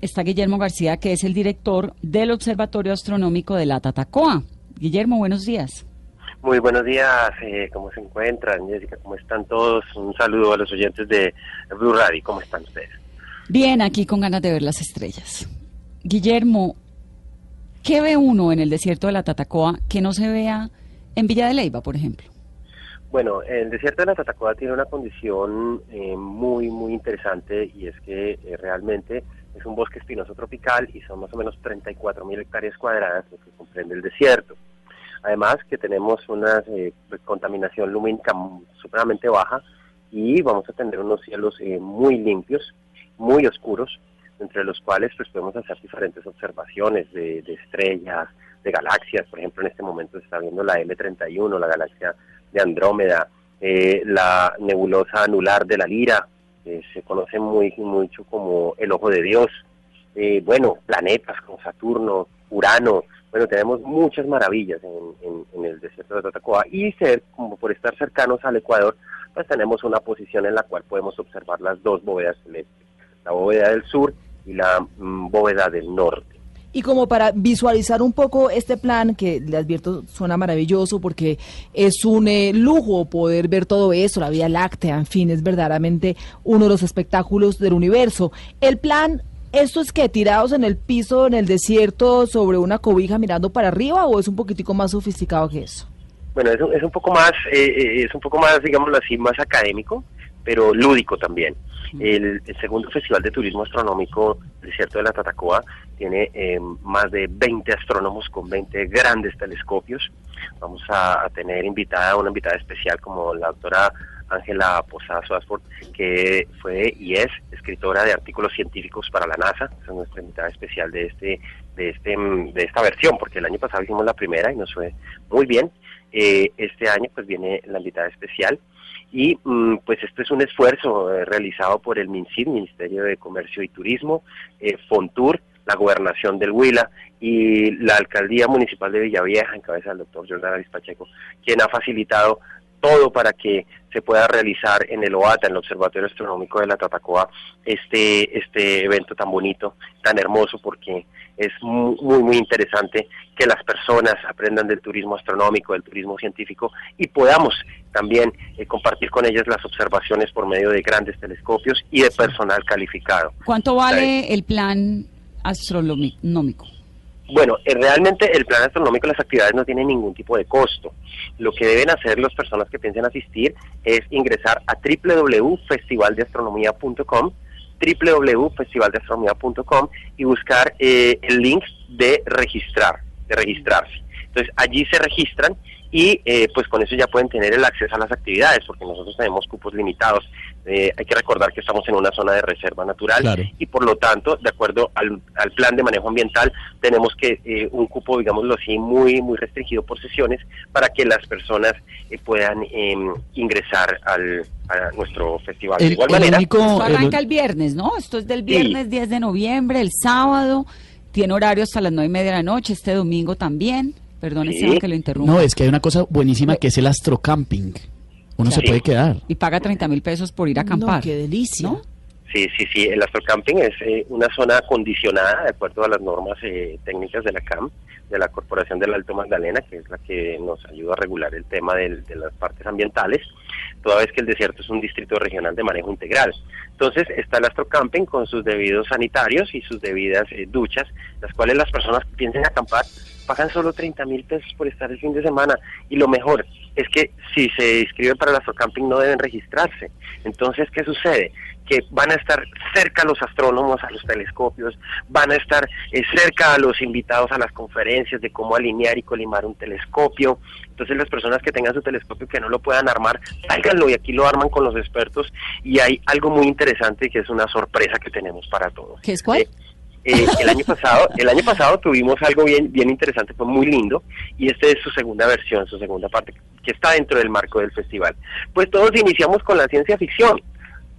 Está Guillermo García, que es el director del Observatorio Astronómico de la Tatacoa. Guillermo, buenos días. Muy buenos días, eh, ¿cómo se encuentran? Jessica, ¿cómo están todos? Un saludo a los oyentes de Blue Radio, ¿cómo están ustedes? Bien, aquí con ganas de ver las estrellas. Guillermo, ¿qué ve uno en el desierto de la Tatacoa que no se vea en Villa de Leyva, por ejemplo? Bueno, el desierto de la Tatacoa tiene una condición eh, muy, muy interesante y es que eh, realmente es un bosque espinoso tropical y son más o menos 34 mil hectáreas cuadradas lo que comprende el desierto. Además que tenemos una eh, contaminación lumínica supremamente baja y vamos a tener unos cielos eh, muy limpios, muy oscuros, entre los cuales pues podemos hacer diferentes observaciones de, estrellas, de galaxias. Por ejemplo, en este momento se está viendo la L31, la galaxia de Andrómeda, eh, la nebulosa anular de la Lira, se conoce muy mucho como el ojo de Dios. Eh, bueno, planetas como Saturno, Urano, bueno, tenemos muchas maravillas en, el desierto de Tatacoa y ser, como por estar cercanos al Ecuador, pues tenemos una posición en la cual podemos observar las dos bóvedas celestes, la bóveda del sur y la mm, bóveda del norte. Y como para visualizar un poco este plan, que le advierto suena maravilloso porque es un eh, lujo poder ver todo eso, la Vía Láctea, en fin, es verdaderamente uno de los espectáculos del universo. El plan, ¿esto es que tirados en el piso, en el desierto, sobre una cobija mirando para arriba o es un poquitico más sofisticado que eso? Bueno, es un, es un poco más, eh, eh, es un poco más, digámoslo así, más académico, pero lúdico también. El, segundo Festival de Turismo Astronómico Desierto de la Tatacoa tiene eh, más de 20 astrónomos con 20 grandes telescopios. Vamos a, tener invitada, una invitada especial como la doctora Ángela Posada Asford, que fue y es escritora de artículos científicos para la NASA. es nuestra invitada especial de este, de este, de esta versión, porque el año pasado hicimos la primera y nos fue muy bien. Eh, este año pues viene la invitada especial y mm, pues esto es un esfuerzo eh, realizado por el MINCID, Ministerio de Comercio y Turismo, eh, Fontur, la Gobernación del Huila y la Alcaldía Municipal de Villavieja, en cabeza del doctor Jordán Aris quien ha facilitado todo para que se pueda realizar en el OATA, en el Observatorio Astronómico de la Tatacoa, este, este evento tan bonito, tan hermoso, porque es muy, muy interesante que las personas aprendan del turismo astronómico, del turismo científico y podamos también eh, compartir con ellas las observaciones por medio de grandes telescopios y de personal calificado. ¿Cuánto vale el plan astronómico? Bueno, eh, realmente el plan astronómico, las actividades no tienen ningún tipo de costo. Lo que deben hacer las personas que piensen asistir es ingresar a www.festivaldeastronomía.com www.festivaldeastronomía.com y buscar eh, el link de registrar, de registrarse. Entonces allí se registran y eh, pues con eso ya pueden tener el acceso a las actividades porque nosotros tenemos cupos limitados. Eh, hay que recordar que estamos en una zona de reserva natural y por lo tanto, de acuerdo al, plan de manejo ambiental, tenemos que eh, un cupo, digámoslo así, muy muy restringido por sesiones para que las personas puedan em, ingresar al, a nuestro festival. de igual manera, esto arranca el, viernes, ¿no? Esto es del viernes 10 de noviembre, el sábado, tiene horario hasta las 9 y media de la noche, este domingo también. Perdón, que lo interrumpa. No, es que hay una cosa buenísima que es el astrocamping. Uno se puede quedar. Y paga 30 mil pesos por ir a acampar. qué delicia. Sí, sí, sí. El astrocamping es eh, una zona acondicionada de acuerdo a las normas eh, técnicas de la CAM, de la Corporación del Alto Magdalena, que es la que nos ayuda a regular el tema de las partes ambientales, toda vez que el desierto es un distrito regional de manejo integral. Entonces está el astrocamping con sus debidos sanitarios y sus debidas eh, duchas, las cuales las personas que piensen acampar pagan solo 30 mil pesos por estar el fin de semana. Y lo mejor es que si se inscriben para el astrocamping no deben registrarse. Entonces, ¿qué sucede? que van a estar cerca a los astrónomos, a los telescopios, van a estar eh, cerca a los invitados a las conferencias de cómo alinear y colimar un telescopio. Entonces las personas que tengan su telescopio que no lo puedan armar, tráiganlo y aquí lo arman con los expertos. Y hay algo muy interesante que es una sorpresa que tenemos para todos. ¿Qué es cuál? Eh, eh, el año pasado, el año pasado tuvimos algo bien, bien interesante, fue muy lindo, y esta es su segunda versión, su segunda parte, que está dentro del marco del festival. Pues todos iniciamos con la ciencia ficción.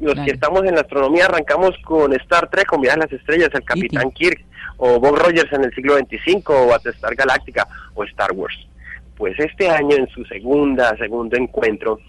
Los Claro. que estamos en la astronomía arrancamos con Star Trek, con Viajes a las Estrellas, el Capitán Kirk, o Bob Rogers en el siglo XXV, o Battlestar Galáctica, o Star Wars. Pues este año, en su segunda, segundo encuentro,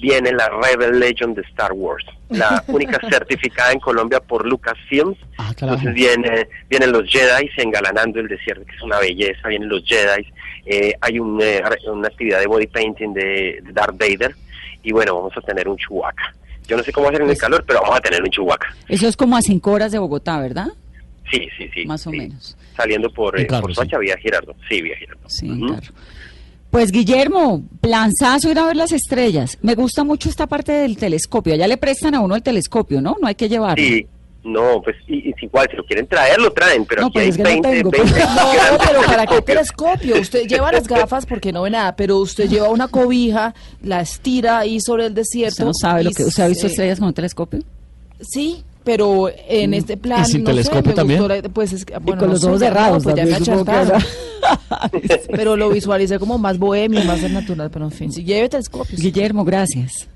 viene la Rebel Legend de Star Wars, la única certificada en Colombia por Lucasfilms. Ah. Entonces viene, vienen los Jedi engalanando el desierto, que es una belleza, vienen los Jedi, eh, hay un, eh, una actividad de body painting de, de Darth Vader, y bueno, vamos a tener un Chewbacca. Yo no sé cómo hacer en el Pues- calor, pero vamos a tener un Chewbacca. Eso es como a cinco horas de Bogotá, ¿verdad? Sí, sí, sí. Más o sí. menos. Saliendo por, eh, carro, por sí. Soacha, vía Girardo. Sí, vía Girardo. Sí, claro. Pues Guillermo, planzazo ir a ver las estrellas. Me gusta mucho esta parte del telescopio. Allá le prestan a uno el telescopio, ¿no? No hay que llevarlo. Sí, no, pues y, igual, si lo quieren traer, lo traen, pero No, aquí pues hay es que no 20, tengo, 20 pues. No, pero ¿para qué telescopio? Usted lleva las gafas porque no ve nada, pero usted lleva una cobija, la estira ahí sobre el desierto. Usted no sabe lo que... ¿Usted ha visto estrellas con un telescopio? Sí, pero en este plan. ¿Y sin no sé, telescopio me también? gustó pues es bueno, con no los sé, ojos cerrados pues ya me achartaron. Pero lo visualicé como más bohemio, más natural, pero en fin, si lleve telescopios. Guillermo, gracias.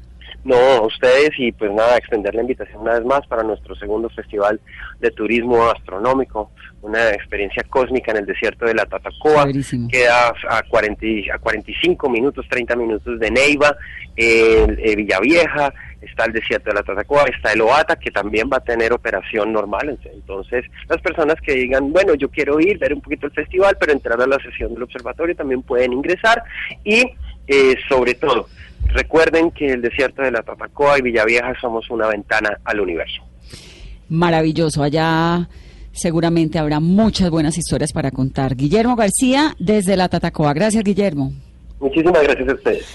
No, a ustedes y pues nada, extender la invitación una vez más para nuestro segundo festival de turismo astronómico, una experiencia cósmica en el desierto de la Tatacoa, queda a, 40, y- a 45 minutos, 30 minutos de Neiva, eh, Villavieja, está el desierto de la Tatacoa, está el Oata, que también va a tener operación normal, entonces las personas que digan, bueno, yo quiero ir, ver un poquito el festival, pero entrar a la sesión del observatorio también pueden ingresar y eh, sobre todo, recuerden que el desierto de la Tatacoa y Villavieja somos una ventana al universo. Maravilloso. Allá seguramente habrá muchas buenas historias para contar. Guillermo García, desde la Tatacoa. Gracias, Guillermo. Muchísimas gracias a ustedes.